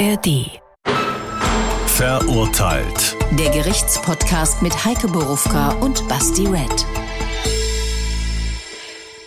ARD. Verurteilt. Der Gerichtspodcast mit Heike Borufka und Basti Red.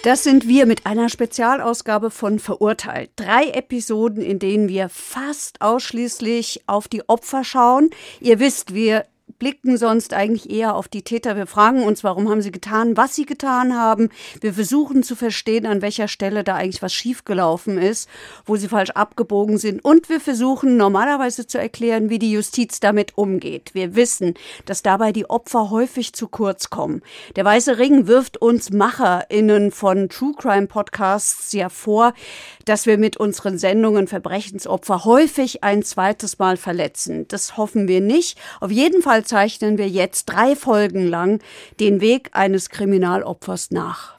Das sind wir mit einer Spezialausgabe von Verurteilt. Drei Episoden, in denen wir fast ausschließlich auf die Opfer schauen. Ihr wisst, wir blicken sonst eigentlich eher auf die Täter. Wir fragen uns, warum haben sie getan, was sie getan haben. Wir versuchen zu verstehen, an welcher Stelle da eigentlich was schiefgelaufen ist, wo sie falsch abgebogen sind. Und wir versuchen normalerweise zu erklären, wie die Justiz damit umgeht. Wir wissen, dass dabei die Opfer häufig zu kurz kommen. Der Weiße Ring wirft uns MacherInnen von True Crime Podcasts ja vor, dass wir mit unseren Sendungen Verbrechensopfer häufig ein zweites Mal verletzen. Das hoffen wir nicht. Auf jeden Fall zeichnen wir jetzt drei Folgen lang den Weg eines Kriminalopfers nach.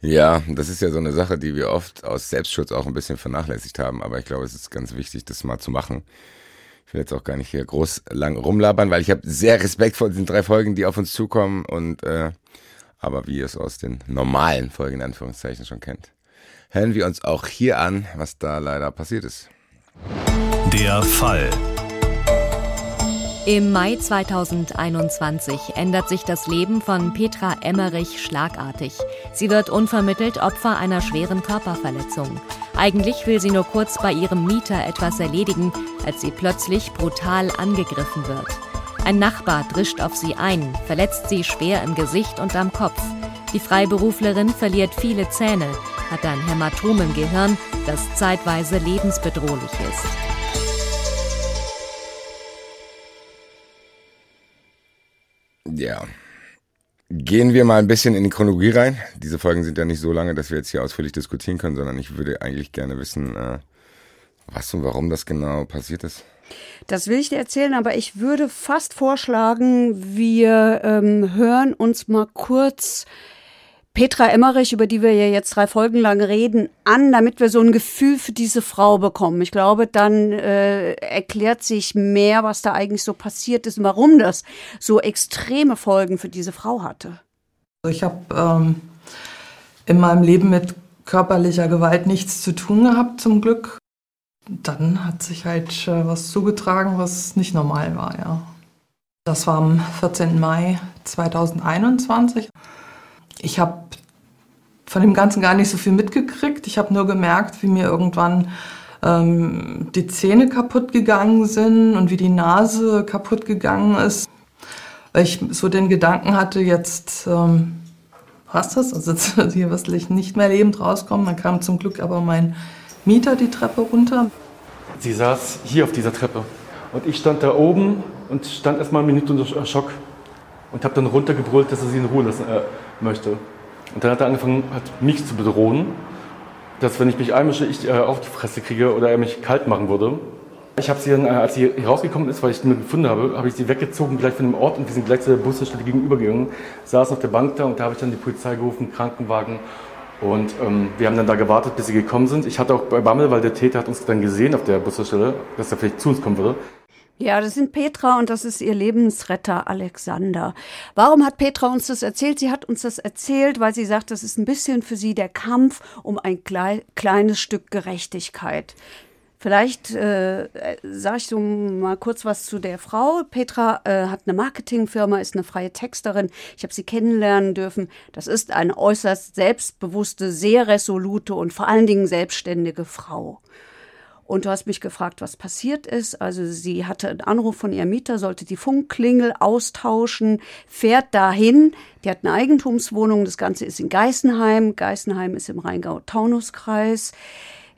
Ja, das ist ja so eine Sache, die wir oft aus Selbstschutz auch ein bisschen vernachlässigt haben. Aber ich glaube, es ist ganz wichtig, das mal zu machen. Ich will jetzt auch gar nicht hier groß lang rumlabern, weil ich habe sehr Respekt vor diesen drei Folgen, die auf uns zukommen. Und äh, aber wie ihr es aus den normalen Folgen in Anführungszeichen schon kennt, hören wir uns auch hier an, was da leider passiert ist. Der Fall. Im Mai 2021 ändert sich das Leben von Petra Emmerich schlagartig. Sie wird unvermittelt Opfer einer schweren Körperverletzung. Eigentlich will sie nur kurz bei ihrem Mieter etwas erledigen, als sie plötzlich brutal angegriffen wird. Ein Nachbar drischt auf sie ein, verletzt sie schwer im Gesicht und am Kopf. Die Freiberuflerin verliert viele Zähne, hat ein Hämatom im Gehirn, das zeitweise lebensbedrohlich ist. Ja. Gehen wir mal ein bisschen in die Chronologie rein. Diese Folgen sind ja nicht so lange, dass wir jetzt hier ausführlich diskutieren können, sondern ich würde eigentlich gerne wissen, äh, was und warum das genau passiert ist. Das will ich dir erzählen, aber ich würde fast vorschlagen, wir ähm, hören uns mal kurz Petra Emmerich, über die wir ja jetzt drei Folgen lang reden, an, damit wir so ein Gefühl für diese Frau bekommen. Ich glaube, dann äh, erklärt sich mehr, was da eigentlich so passiert ist und warum das so extreme Folgen für diese Frau hatte. Ich habe ähm, in meinem Leben mit körperlicher Gewalt nichts zu tun gehabt, zum Glück. Dann hat sich halt äh, was zugetragen, was nicht normal war, ja. Das war am 14. Mai 2021. Ich habe von dem Ganzen gar nicht so viel mitgekriegt. Ich habe nur gemerkt, wie mir irgendwann ähm, die Zähne kaputt gegangen sind und wie die Nase kaputt gegangen ist. Weil ich so den Gedanken hatte, jetzt ähm, passt das, also jetzt, hier du nicht mehr lebend rauskommen. Dann kam zum Glück aber mein Mieter die Treppe runter. Sie saß hier auf dieser Treppe und ich stand da oben und stand erstmal eine Minute unter Schock und habe dann runtergebrüllt, dass er sie in Ruhe lassen äh, möchte. Und dann hat er angefangen, hat mich zu bedrohen, dass wenn ich mich einmische, ich äh, auf die Fresse kriege oder er mich kalt machen würde. Ich habe sie dann, äh, als sie rausgekommen ist, weil ich sie gefunden habe, habe ich sie weggezogen gleich von dem Ort und wir sind gleich zur Busstelle gegenübergegangen, saßen auf der Bank da und da habe ich dann die Polizei gerufen, Krankenwagen und ähm, wir haben dann da gewartet, bis sie gekommen sind. Ich hatte auch bei Bammel, weil der Täter hat uns dann gesehen auf der Busstelle, dass er vielleicht zu uns kommen würde. Ja, das sind Petra und das ist ihr Lebensretter Alexander. Warum hat Petra uns das erzählt? Sie hat uns das erzählt, weil sie sagt, das ist ein bisschen für sie der Kampf um ein klei kleines Stück Gerechtigkeit. Vielleicht äh, sage ich so mal kurz was zu der Frau. Petra äh, hat eine Marketingfirma, ist eine freie Texterin. Ich habe sie kennenlernen dürfen. Das ist eine äußerst selbstbewusste, sehr resolute und vor allen Dingen selbstständige Frau. Und du hast mich gefragt, was passiert ist. Also sie hatte einen Anruf von ihrem Mieter, sollte die Funkklingel austauschen, fährt dahin. Die hat eine Eigentumswohnung. Das Ganze ist in Geisenheim. Geisenheim ist im Rheingau-Taunus-Kreis.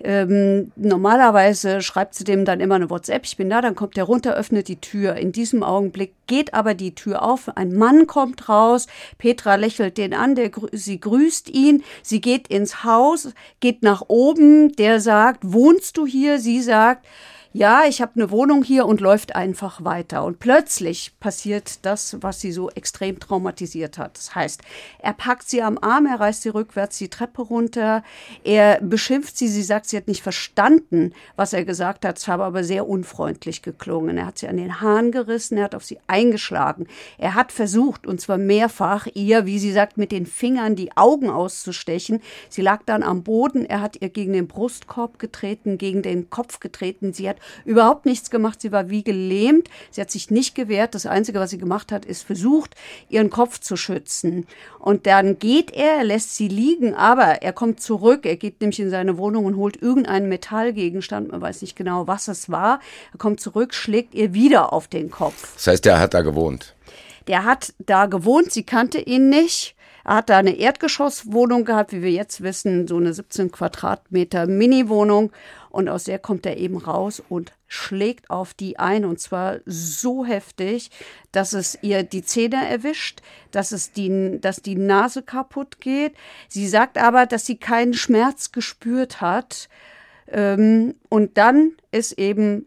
Ähm, normalerweise schreibt sie dem dann immer eine WhatsApp, ich bin da, dann kommt der runter, öffnet die Tür. In diesem Augenblick geht aber die Tür auf, ein Mann kommt raus, Petra lächelt den an, der, sie grüßt ihn, sie geht ins Haus, geht nach oben, der sagt, wohnst du hier? Sie sagt, ja, ich habe eine Wohnung hier und läuft einfach weiter. Und plötzlich passiert das, was sie so extrem traumatisiert hat. Das heißt, er packt sie am Arm, er reißt sie rückwärts die Treppe runter, er beschimpft sie, sie sagt, sie hat nicht verstanden, was er gesagt hat, es habe aber sehr unfreundlich geklungen. Er hat sie an den Haaren gerissen, er hat auf sie eingeschlagen. Er hat versucht, und zwar mehrfach, ihr, wie sie sagt, mit den Fingern die Augen auszustechen. Sie lag dann am Boden, er hat ihr gegen den Brustkorb getreten, gegen den Kopf getreten. Sie hat überhaupt nichts gemacht. Sie war wie gelähmt. Sie hat sich nicht gewehrt. Das Einzige, was sie gemacht hat, ist versucht, ihren Kopf zu schützen. Und dann geht er, er lässt sie liegen, aber er kommt zurück. Er geht nämlich in seine Wohnung und holt irgendeinen Metallgegenstand. Man weiß nicht genau, was es war. Er kommt zurück, schlägt ihr wieder auf den Kopf. Das heißt, der hat da gewohnt. Der hat da gewohnt, sie kannte ihn nicht. Er hat da eine Erdgeschosswohnung gehabt, wie wir jetzt wissen, so eine 17 Quadratmeter Mini-Wohnung. Und aus der kommt er eben raus und schlägt auf die ein. Und zwar so heftig, dass es ihr die Zähne erwischt, dass, es die, dass die Nase kaputt geht. Sie sagt aber, dass sie keinen Schmerz gespürt hat. Ähm, und dann ist eben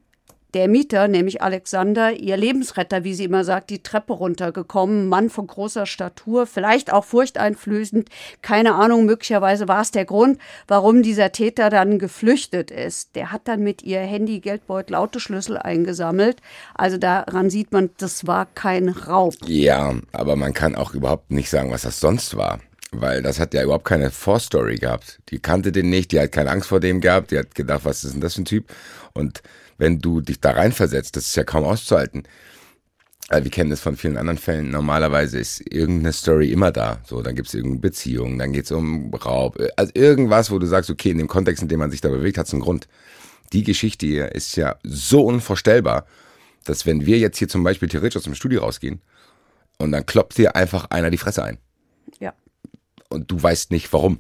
der Mieter, nämlich Alexander, ihr Lebensretter, wie sie immer sagt, die Treppe runtergekommen, Mann von großer Statur, vielleicht auch furchteinflößend, keine Ahnung, möglicherweise war es der Grund, warum dieser Täter dann geflüchtet ist. Der hat dann mit ihr Handy, Geldbeutel, Autoschlüssel eingesammelt. Also daran sieht man, das war kein Raub. Ja, aber man kann auch überhaupt nicht sagen, was das sonst war weil das hat ja überhaupt keine Vorstory gehabt. Die kannte den nicht, die hat keine Angst vor dem gehabt, die hat gedacht, was ist denn das für ein Typ? Und wenn du dich da reinversetzt, das ist ja kaum auszuhalten. Wir kennen das von vielen anderen Fällen. Normalerweise ist irgendeine Story immer da. So, dann gibt es irgendeine Beziehung, dann geht es um Raub. Also irgendwas, wo du sagst, okay, in dem Kontext, in dem man sich da bewegt, hat es einen Grund. Die Geschichte hier ist ja so unvorstellbar, dass wenn wir jetzt hier zum Beispiel theoretisch aus dem Studio rausgehen und dann kloppt dir einfach einer die Fresse ein. Ja. Und du weißt nicht warum.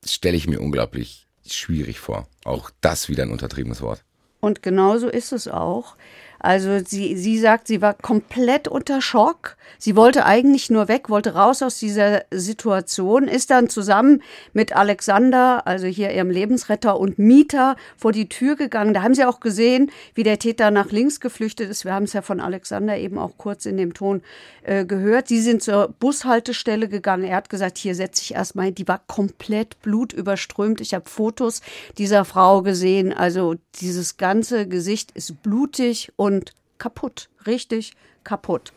Das stelle ich mir unglaublich schwierig vor. Auch das wieder ein untertriebenes Wort. Und genauso ist es auch. Also sie, sie sagt, sie war komplett unter Schock. Sie wollte eigentlich nur weg, wollte raus aus dieser Situation, ist dann zusammen mit Alexander, also hier ihrem Lebensretter und Mieter, vor die Tür gegangen. Da haben sie auch gesehen, wie der Täter nach links geflüchtet ist. Wir haben es ja von Alexander eben auch kurz in dem Ton äh, gehört. Sie sind zur Bushaltestelle gegangen. Er hat gesagt, hier setze ich erstmal hin. Die war komplett blutüberströmt. Ich habe Fotos dieser Frau gesehen. Also dieses ganze Gesicht ist blutig und und kaputt, richtig kaputt.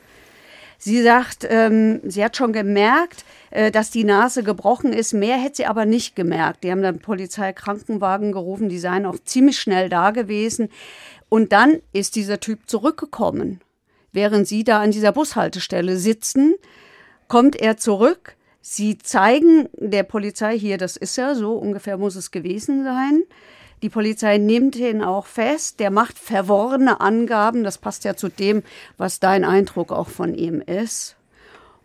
Sie sagt, ähm, sie hat schon gemerkt, äh, dass die Nase gebrochen ist. Mehr hätte sie aber nicht gemerkt. Die haben dann Polizeikrankenwagen gerufen, die seien auch ziemlich schnell da gewesen. Und dann ist dieser Typ zurückgekommen. Während sie da an dieser Bushaltestelle sitzen, kommt er zurück. Sie zeigen der Polizei hier, das ist ja so, ungefähr muss es gewesen sein. Die Polizei nimmt ihn auch fest. Der macht verworrene Angaben. Das passt ja zu dem, was dein Eindruck auch von ihm ist.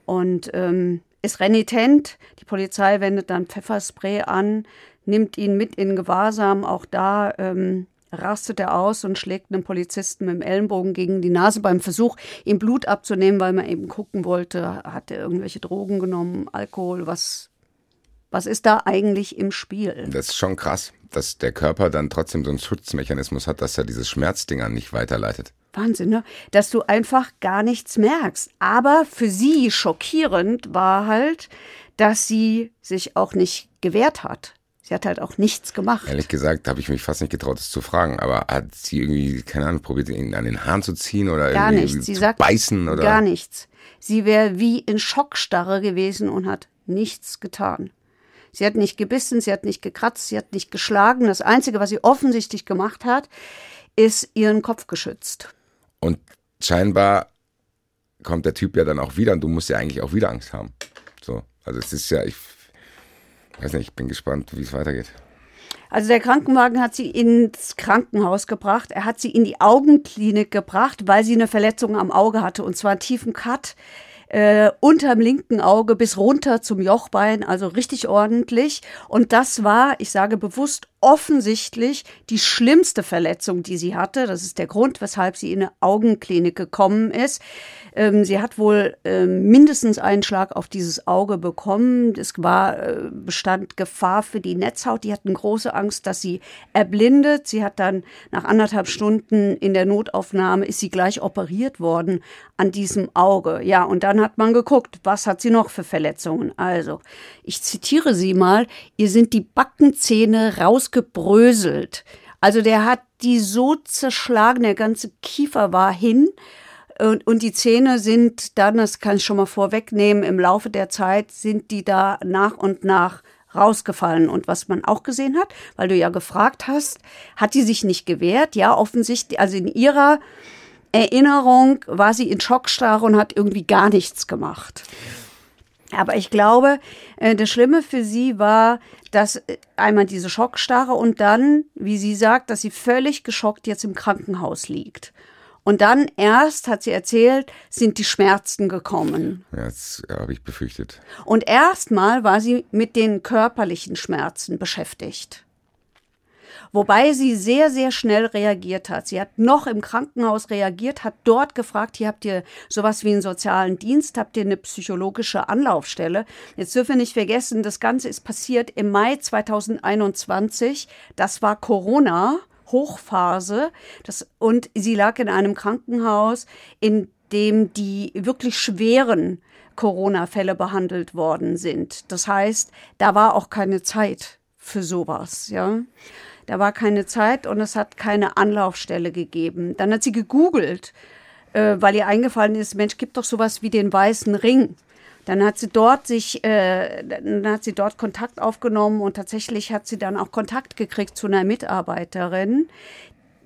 Und ähm, ist renitent. Die Polizei wendet dann Pfefferspray an, nimmt ihn mit in Gewahrsam. Auch da ähm, rastet er aus und schlägt einen Polizisten mit dem Ellenbogen gegen die Nase beim Versuch, ihm Blut abzunehmen, weil man eben gucken wollte, hat er irgendwelche Drogen genommen, Alkohol, was, was ist da eigentlich im Spiel? Das ist schon krass dass der Körper dann trotzdem so einen Schutzmechanismus hat, dass er dieses Schmerzdinger nicht weiterleitet. Wahnsinn, ne? Dass du einfach gar nichts merkst. Aber für sie schockierend war halt, dass sie sich auch nicht gewehrt hat. Sie hat halt auch nichts gemacht. Ehrlich gesagt habe ich mich fast nicht getraut, das zu fragen. Aber hat sie irgendwie, keine Ahnung, probiert, ihn an den Haaren zu ziehen oder gar irgendwie nichts. Sie zu sagt beißen oder? Gar nichts. Sie wäre wie in Schockstarre gewesen und hat nichts getan. Sie hat nicht gebissen, sie hat nicht gekratzt, sie hat nicht geschlagen. Das Einzige, was sie offensichtlich gemacht hat, ist ihren Kopf geschützt. Und scheinbar kommt der Typ ja dann auch wieder und du musst ja eigentlich auch wieder Angst haben. So, also es ist ja, ich weiß nicht, ich bin gespannt, wie es weitergeht. Also der Krankenwagen hat sie ins Krankenhaus gebracht. Er hat sie in die Augenklinik gebracht, weil sie eine Verletzung am Auge hatte und zwar einen tiefen Cut äh, unterm linken Auge bis runter zum Jochbein, also richtig ordentlich. Und das war, ich sage bewusst, offensichtlich die schlimmste Verletzung, die sie hatte. Das ist der Grund, weshalb sie in eine Augenklinik gekommen ist. Ähm, sie hat wohl äh, mindestens einen Schlag auf dieses Auge bekommen. Es war, äh, bestand Gefahr für die Netzhaut. Die hatten große Angst, dass sie erblindet. Sie hat dann nach anderthalb Stunden in der Notaufnahme, ist sie gleich operiert worden an diesem Auge. Ja, und dann hat man geguckt, was hat sie noch für Verletzungen. Also, ich zitiere sie mal, ihr sind die Backenzähne rausgebröselt. Also der hat die so zerschlagen, der ganze Kiefer war hin. Und, und die Zähne sind dann, das kann ich schon mal vorwegnehmen, im Laufe der Zeit sind die da nach und nach rausgefallen. Und was man auch gesehen hat, weil du ja gefragt hast, hat die sich nicht gewehrt? Ja, offensichtlich, also in ihrer Erinnerung war sie in Schockstarre und hat irgendwie gar nichts gemacht. Aber ich glaube, äh, das Schlimme für sie war, dass äh, einmal diese Schockstarre und dann, wie sie sagt, dass sie völlig geschockt jetzt im Krankenhaus liegt. Und dann erst, hat sie erzählt, sind die Schmerzen gekommen. Ja, das habe ich befürchtet. Und erstmal war sie mit den körperlichen Schmerzen beschäftigt. Wobei sie sehr, sehr schnell reagiert hat. Sie hat noch im Krankenhaus reagiert, hat dort gefragt, hier habt ihr sowas wie einen sozialen Dienst, habt ihr eine psychologische Anlaufstelle. Jetzt dürfen wir nicht vergessen, das Ganze ist passiert im Mai 2021. Das war Corona. Hochphase. Das, und sie lag in einem Krankenhaus, in dem die wirklich schweren Corona-Fälle behandelt worden sind. Das heißt, da war auch keine Zeit für sowas, ja. Da war keine Zeit und es hat keine Anlaufstelle gegeben. Dann hat sie gegoogelt, äh, weil ihr eingefallen ist, Mensch, gibt doch sowas wie den weißen Ring. Dann hat sie dort sich, äh, dann hat sie dort Kontakt aufgenommen und tatsächlich hat sie dann auch Kontakt gekriegt zu einer Mitarbeiterin.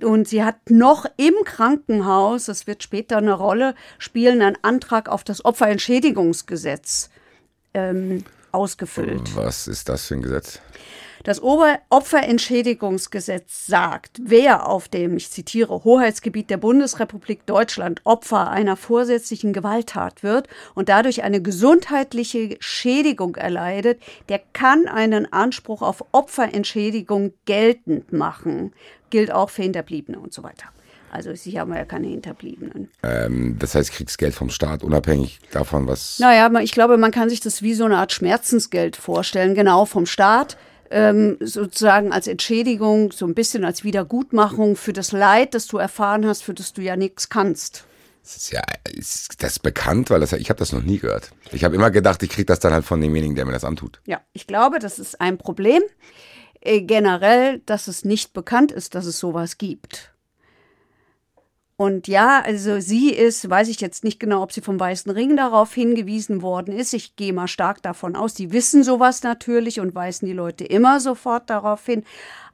Und sie hat noch im Krankenhaus, das wird später eine Rolle spielen, einen Antrag auf das Opferentschädigungsgesetz ähm, ausgefüllt. Was ist das für ein Gesetz? Das Opferentschädigungsgesetz sagt, wer auf dem, ich zitiere, Hoheitsgebiet der Bundesrepublik Deutschland Opfer einer vorsätzlichen Gewalttat wird und dadurch eine gesundheitliche Schädigung erleidet, der kann einen Anspruch auf Opferentschädigung geltend machen. Gilt auch für Hinterbliebene und so weiter. Also sie haben ja keine Hinterbliebenen. Ähm, das heißt Kriegsgeld vom Staat, unabhängig davon, was. Naja, ich glaube, man kann sich das wie so eine Art Schmerzensgeld vorstellen, genau vom Staat ähm, sozusagen als Entschädigung, so ein bisschen als Wiedergutmachung für das Leid, das du erfahren hast, für das du ja nichts kannst. Das ist ja, ist das bekannt, weil das, ich habe das noch nie gehört. Ich habe immer gedacht, ich kriege das dann halt von demjenigen, der mir das antut. Ja, ich glaube, das ist ein Problem äh, generell, dass es nicht bekannt ist, dass es sowas gibt. Und ja, also sie ist, weiß ich jetzt nicht genau, ob sie vom Weißen Ring darauf hingewiesen worden ist. Ich gehe mal stark davon aus, die wissen sowas natürlich und weisen die Leute immer sofort darauf hin.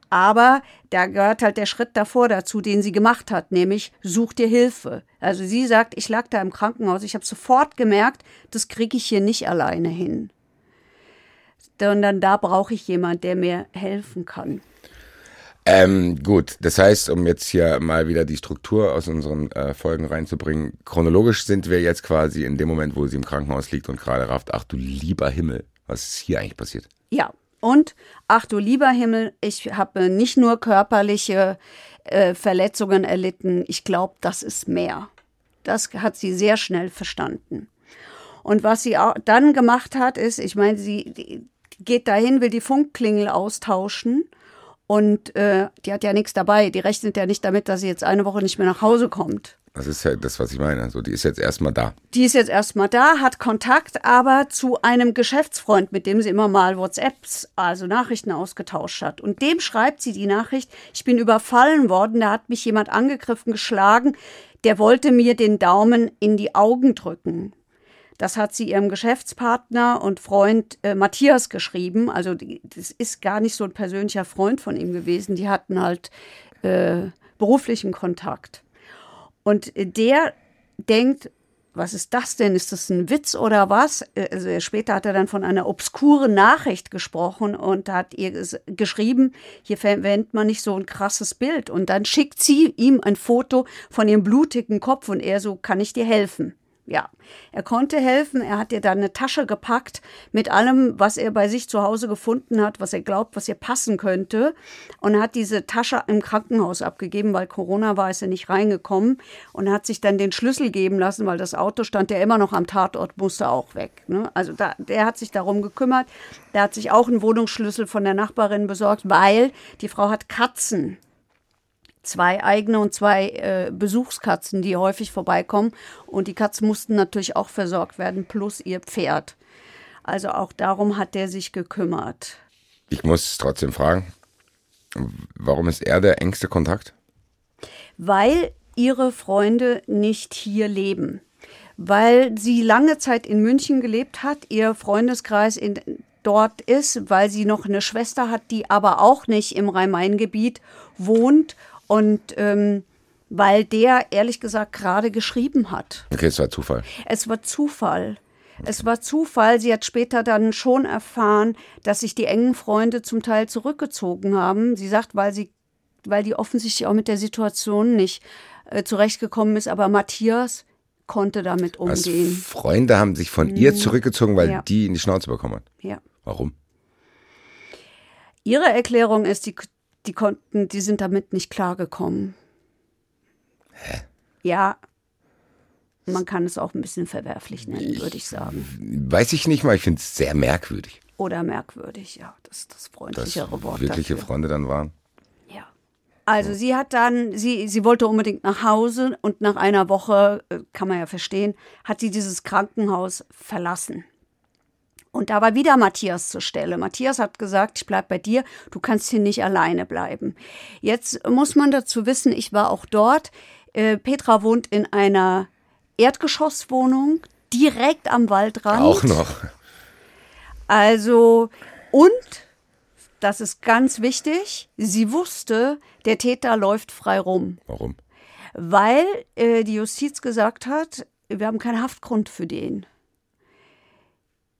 Aber da gehört halt der Schritt davor dazu, den sie gemacht hat, nämlich such dir Hilfe. Also sie sagt, ich lag da im Krankenhaus, ich habe sofort gemerkt, das kriege ich hier nicht alleine hin. Sondern da brauche ich jemand, der mir helfen kann. Ähm, gut, das heißt, um jetzt hier mal wieder die Struktur aus unseren äh, Folgen reinzubringen, chronologisch sind wir jetzt quasi in dem Moment, wo sie im Krankenhaus liegt und gerade rafft, ach du lieber Himmel, was ist hier eigentlich passiert? Ja, und ach du lieber Himmel, ich habe nicht nur körperliche äh, Verletzungen erlitten, ich glaube, das ist mehr. Das hat sie sehr schnell verstanden. Und was sie auch dann gemacht hat, ist, ich meine, sie geht dahin, will die Funkklingel austauschen und äh, die hat ja nichts dabei. Die rechnet ja nicht damit, dass sie jetzt eine Woche nicht mehr nach Hause kommt. Das ist ja das, was ich meine. Also die ist jetzt erstmal da. Die ist jetzt erstmal da, hat Kontakt aber zu einem Geschäftsfreund, mit dem sie immer mal WhatsApps, also Nachrichten ausgetauscht hat. Und dem schreibt sie die Nachricht, ich bin überfallen worden, da hat mich jemand angegriffen, geschlagen, der wollte mir den Daumen in die Augen drücken. Das hat sie ihrem Geschäftspartner und Freund äh, Matthias geschrieben. Also das ist gar nicht so ein persönlicher Freund von ihm gewesen. Die hatten halt äh, beruflichen Kontakt. Und der denkt, was ist das denn? Ist das ein Witz oder was? Also später hat er dann von einer obskuren Nachricht gesprochen und hat ihr geschrieben, hier verwendet man nicht so ein krasses Bild. Und dann schickt sie ihm ein Foto von ihrem blutigen Kopf und er so, kann ich dir helfen? Ja, er konnte helfen. Er hat ihr dann eine Tasche gepackt mit allem, was er bei sich zu Hause gefunden hat, was er glaubt, was ihr passen könnte. Und hat diese Tasche im Krankenhaus abgegeben, weil Corona war, ist er nicht reingekommen. Und hat sich dann den Schlüssel geben lassen, weil das Auto stand ja immer noch am Tatort, musste auch weg. Ne? Also da, der hat sich darum gekümmert. Der hat sich auch einen Wohnungsschlüssel von der Nachbarin besorgt, weil die Frau hat Katzen zwei eigene und zwei äh, Besuchskatzen, die häufig vorbeikommen. Und die Katzen mussten natürlich auch versorgt werden, plus ihr Pferd. Also auch darum hat der sich gekümmert. Ich muss trotzdem fragen, warum ist er der engste Kontakt? Weil ihre Freunde nicht hier leben. Weil sie lange Zeit in München gelebt hat, ihr Freundeskreis in dort ist, weil sie noch eine Schwester hat, die aber auch nicht im Rhein-Main-Gebiet wohnt und ähm, weil der ehrlich gesagt gerade geschrieben hat. Okay, es war Zufall. Es war Zufall. Es war Zufall. Sie hat später dann schon erfahren, dass sich die engen Freunde zum Teil zurückgezogen haben. Sie sagt, weil sie, weil die offensichtlich auch mit der Situation nicht äh, zurechtgekommen ist. Aber Matthias konnte damit Also umgehen. Freunde haben sich von ihr zurückgezogen, weil Ja. die in die Schnauze bekommen hat. Ja. Warum? Ihre Erklärung ist, die, die konnten, die sind damit nicht klargekommen. Hä? Ja. Man kann es auch ein bisschen verwerflich nennen, würde ich sagen. Weiß ich nicht mal, ich finde es sehr merkwürdig, Oder merkwürdig, ja. Das ist das dass freundlichere Wort. wirkliche dafür. Freunde dann waren. Ja. Also sie hat dann, sie, sie wollte unbedingt nach Hause und nach einer Woche, äh, kann man ja verstehen, hat sie dieses Krankenhaus verlassen. Und da war wieder Matthias zur Stelle. Matthias hat gesagt, ich bleib bei dir, du kannst hier nicht alleine bleiben. Jetzt muss man dazu wissen, ich war auch dort. Äh, Petra wohnt in einer Erdgeschosswohnung direkt am Waldrand. Auch noch. Also, und, das ist ganz wichtig, sie wusste, der Täter läuft frei rum, Warum? weil äh, die Justiz gesagt hat, wir haben keinen Haftgrund für den.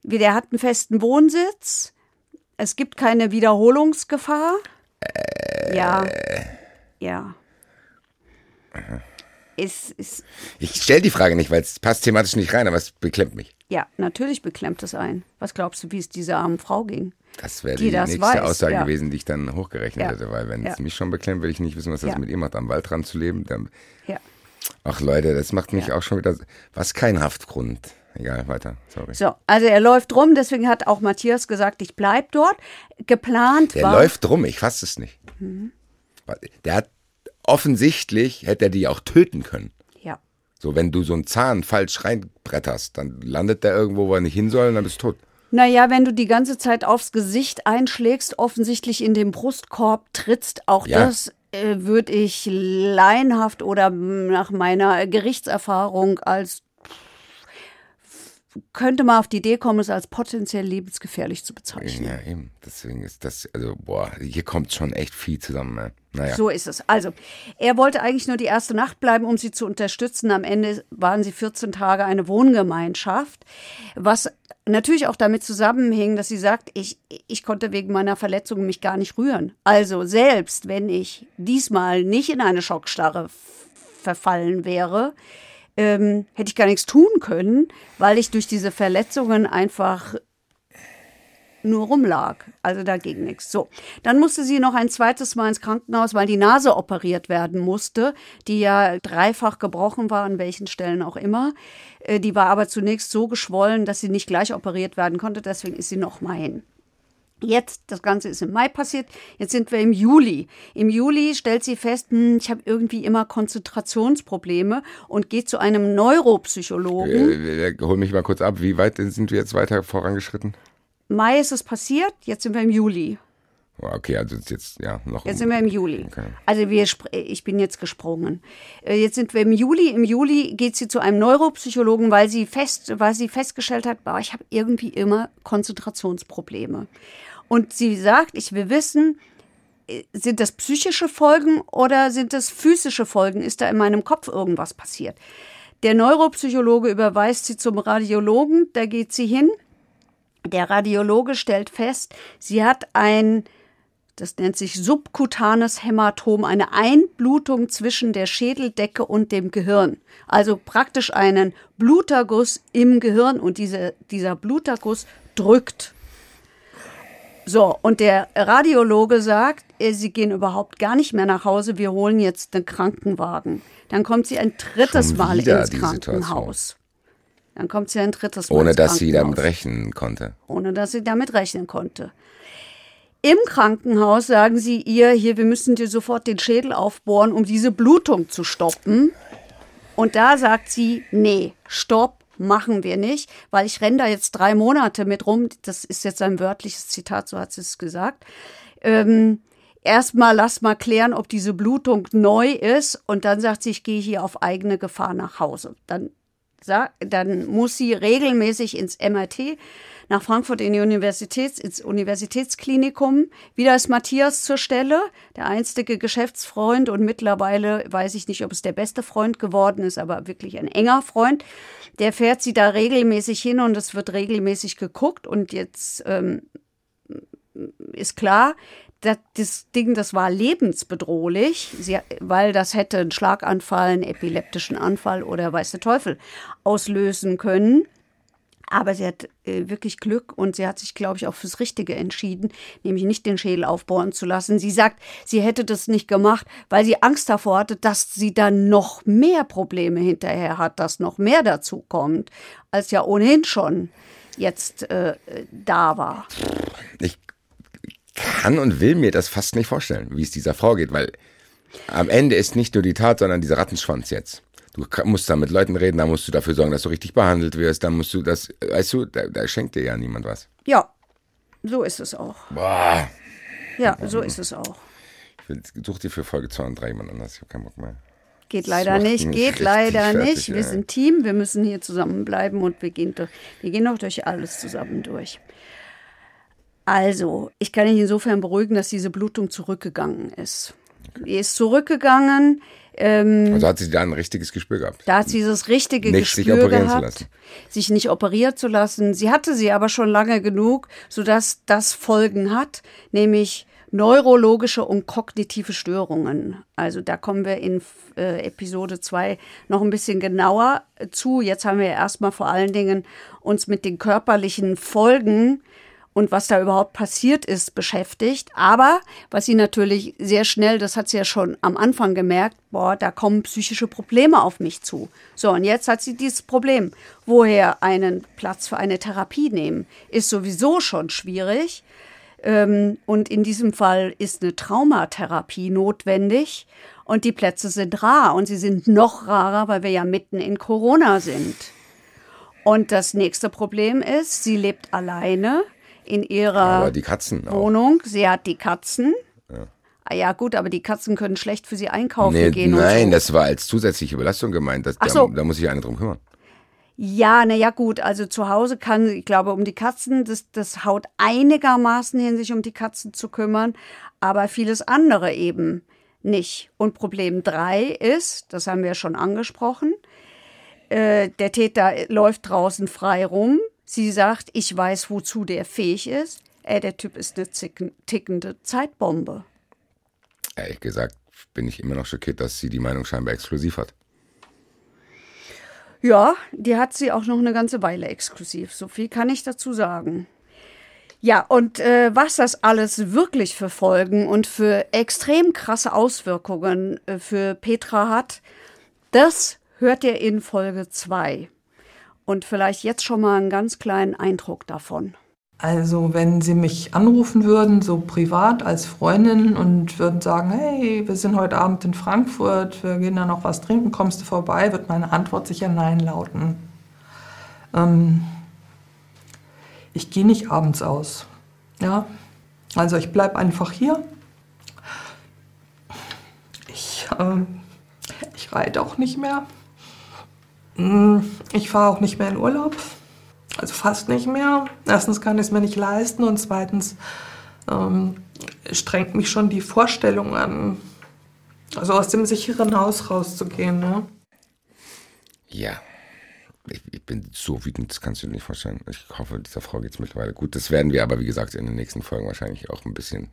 Wie, Der hat einen festen Wohnsitz, es gibt keine Wiederholungsgefahr. Ja, ja. Es ist, Ich stelle die Frage nicht, weil es passt thematisch nicht rein, aber es beklemmt mich. ja, natürlich beklemmt es ein. Was glaubst du, wie es dieser armen Frau ging? Das wäre Die die, das nächste weiß, Aussage ja. gewesen, die ich dann hochgerechnet Ja. hätte, weil wenn es Ja. mich schon beklemmt, will ich nicht wissen, was das mit ihr macht, am Waldrand zu leben. Dann, Ja. ach Leute, das macht mich auch schon wieder. Was kein Haftgrund. Egal, weiter. Sorry. So, also er läuft rum, deswegen hat auch Matthias gesagt, ich bleib dort. Geplant Der war. läuft rum, ich fasse es nicht. Mhm. Der hat offensichtlich hätte er die auch töten können. Ja. So, wenn du so einen Zahn falsch reinbretterst, dann landet der irgendwo, wo er nicht hin soll und dann bist du tot. Naja, wenn du die ganze Zeit aufs Gesicht einschlägst, offensichtlich in den Brustkorb trittst, auch Ja. das äh, würde ich laienhaft oder nach meiner Gerichtserfahrung als könnte man auf die Idee kommen, es als potenziell lebensgefährlich zu bezeichnen. Ja, eben. Deswegen ist das, also, boah, hier kommt schon echt viel zusammen. Ne? Naja. So ist es. Also, er wollte eigentlich nur die erste Nacht bleiben, um sie zu unterstützen. Am Ende waren sie 14 Tage eine Wohngemeinschaft, was natürlich auch damit zusammenhing, dass sie sagt, ich, ich konnte wegen meiner Verletzung mich gar nicht rühren. Also, selbst wenn ich diesmal nicht in eine Schockstarre verfallen wäre, ähm, hätte ich gar nichts tun können, weil ich durch diese Verletzungen einfach nur rumlag. Also da ging nichts. So, dann musste sie noch ein zweites Mal ins Krankenhaus, weil die Nase operiert werden musste, die ja dreifach gebrochen war, an welchen Stellen auch immer. Äh, Die war aber zunächst so geschwollen, dass sie nicht gleich operiert werden konnte. Deswegen ist sie noch mal hin. Jetzt, das Ganze ist im Mai passiert, jetzt sind wir im Juli. Im Juli stellt sie fest, hm, ich habe irgendwie immer Konzentrationsprobleme und geht zu einem Neuropsychologen. Äh, hol mich mal kurz ab. Wie weit sind wir jetzt weiter vorangeschritten? Mai ist es passiert, jetzt sind wir im Juli. Oh, okay, also jetzt, ja, noch. Jetzt sind wir im Juli. Okay. Also wir, ich bin jetzt gesprungen. Äh, Jetzt sind wir im Juli. Im Juli geht sie zu einem Neuropsychologen, weil sie fest, weil sie festgestellt hat, boah, ich habe irgendwie immer Konzentrationsprobleme. Und sie sagt, ich will wissen, äh, sind das psychische Folgen oder sind das physische Folgen? Ist da in meinem Kopf irgendwas passiert? Der Neuropsychologe überweist sie zum Radiologen, da geht sie hin. Der Radiologe stellt fest, sie hat ein das nennt sich subkutanes Hämatom, eine Einblutung zwischen der Schädeldecke und dem Gehirn. Also praktisch einen Bluterguss im Gehirn und diese, dieser Bluterguss drückt. So, und der Radiologe sagt, äh, sie gehen überhaupt gar nicht mehr nach Hause, wir holen jetzt den Krankenwagen. Dann kommt sie ein drittes Mal ins Krankenhaus. Dann kommt sie ein drittes Mal Ohne dass sie damit rechnen konnte. ohne dass sie damit rechnen konnte. Im Krankenhaus sagen sie ihr, hier, wir müssen dir sofort den Schädel aufbohren, um diese Blutung zu stoppen. Und da sagt sie, nee, stopp, machen wir nicht, weil ich renne da jetzt drei Monate mit rum. Das ist jetzt ein wörtliches Zitat, so hat sie es gesagt. Ähm, Erstmal lass mal klären, ob diese Blutung neu ist. Und dann sagt sie, ich gehe hier auf eigene Gefahr nach Hause. Dann dann muss sie regelmäßig ins MRT nach Frankfurt in die Universitäts, ins Universitätsklinikum. Wieder ist Matthias zur Stelle, der einstige Geschäftsfreund und mittlerweile weiß ich nicht, ob es der beste Freund geworden ist, aber wirklich ein enger Freund. Der fährt sie da regelmäßig hin und es wird regelmäßig geguckt und jetzt ähm, ist klar, das, Ding, das war lebensbedrohlich, weil das hätte einen Schlaganfall, einen epileptischen Anfall oder weiß der Teufel auslösen können. Aber sie hat äh, wirklich Glück und sie hat sich, glaube ich, auch fürs Richtige entschieden, nämlich nicht den Schädel aufbohren zu lassen. Sie sagt, sie hätte das nicht gemacht, weil sie Angst davor hatte, dass sie dann noch mehr Probleme hinterher hat, dass noch mehr dazu kommt, als ja ohnehin schon jetzt äh, da war. Ich kann und will mir das fast nicht vorstellen, wie es dieser Frau geht, weil am Ende ist nicht nur die Tat, sondern dieser Rattenschwanz jetzt. Du musst da mit Leuten reden, da musst du dafür sorgen, dass du richtig behandelt wirst, da musst du das, weißt du, da, da schenkt dir ja niemand was. Ja, so ist es auch. Boah. Ja, so ist es auch. Ich such dir für Folge 2 und 3 jemand anders, ich hab keinen Bock mehr. Geht leider nicht, geht leider fertig, nicht. Wir ja. sind Team, wir müssen hier zusammenbleiben und wir gehen, durch, wir gehen auch durch alles zusammen durch. Also, ich kann dich insofern beruhigen, dass diese Blutung zurückgegangen ist. Die ist zurückgegangen. Ähm, also hat sie da ein richtiges Gespür gehabt. Da hat sie das richtige nicht Gespür sich operieren gehabt, zu lassen. sich nicht operieren zu lassen. Sie hatte sie aber schon lange genug, sodass das Folgen hat, nämlich neurologische und kognitive Störungen. Also da kommen wir in äh, Episode 2 noch ein bisschen genauer zu. Jetzt haben wir erstmal vor allen Dingen uns mit den körperlichen Folgen und was da überhaupt passiert ist, beschäftigt. Aber was sie natürlich sehr schnell, das hat sie ja schon am Anfang gemerkt, boah, da kommen psychische Probleme auf mich zu. So, und jetzt hat sie dieses Problem. Woher einen Platz für eine Therapie nehmen, ist sowieso schon schwierig. Ähm, und in diesem Fall ist eine Traumatherapie notwendig. Und die Plätze sind rar. Und sie sind noch rarer, weil wir ja mitten in Corona sind. Und das nächste Problem ist, sie lebt alleine in ihrer Wohnung. Sie hat die Katzen. Ja. Ah ja, gut, aber die Katzen können schlecht für sie einkaufen nee, gehen. Nein, so. das war als zusätzliche Belastung gemeint. Das, so. da, da, muss sich eine drum kümmern. Ja, naja, gut. Also zu Hause kann, ich glaube, um die Katzen, das, das haut einigermaßen hin, sich um die Katzen zu kümmern, aber vieles andere eben nicht. Und Problem drei ist, das haben wir schon angesprochen, äh, der Täter läuft draußen frei rum, Sie sagt, ich weiß, wozu der fähig ist. Äh, der Typ ist eine tickende Zeitbombe. Ehrlich gesagt bin ich immer noch schockiert, dass sie die Meinung scheinbar exklusiv hat. Ja, die hat sie auch noch eine ganze Weile exklusiv. So viel kann ich dazu sagen. Ja, und äh, was das alles wirklich für Folgen und für extrem krasse Auswirkungen äh, für Petra hat, das hört ihr in Folge 2 und vielleicht jetzt schon mal einen ganz kleinen Eindruck davon. Also wenn Sie mich anrufen würden, so privat als Freundin und würden sagen, hey, wir sind heute Abend in Frankfurt, wir gehen da noch was trinken, kommst du vorbei, wird meine Antwort sicher Nein lauten. Ähm, ich gehe nicht abends aus. Ja, also ich bleibe einfach hier. Ich, äh, ich reite auch nicht mehr. Hm, ich fahre auch nicht mehr in Urlaub. Also fast nicht mehr. Erstens kann ich es mir nicht leisten und zweitens ähm, strengt mich schon die Vorstellung an, also aus dem sicheren Haus rauszugehen. Ne? Ja. Ich, ich, bin so wütend, das kannst du dir nicht vorstellen. Ich hoffe, dieser Frau geht es mittlerweile gut. Das werden wir aber, wie gesagt, in den nächsten Folgen wahrscheinlich auch ein bisschen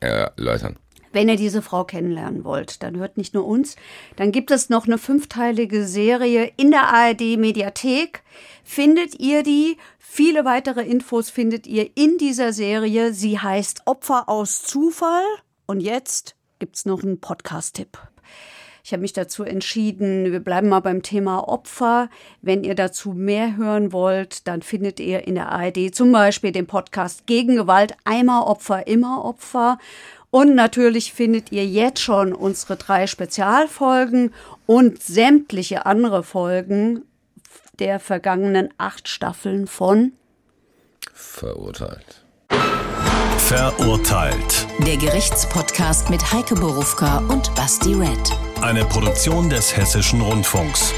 erläutern. Wenn ihr diese Frau kennenlernen wollt, dann hört nicht nur uns. Dann gibt es noch eine fünfteilige Serie in der ARD Mediathek. Findet ihr die? Viele weitere Infos findet ihr in dieser Serie. Sie heißt Opfer aus Zufall. Und jetzt gibt's noch einen Podcast-Tipp. Ich habe mich dazu entschieden, wir bleiben mal beim Thema Opfer. Wenn ihr dazu mehr hören wollt, dann findet ihr in der ARD zum Beispiel den Podcast Gegen Gewalt einmal Opfer, immer Opfer. Und natürlich findet ihr jetzt schon unsere drei Spezialfolgen und sämtliche andere Folgen der vergangenen acht Staffeln von Verurteilt. Verurteilt. Der Gerichtspodcast mit Heike Borufka und Basti Red. Eine Produktion des Hessischen Rundfunks.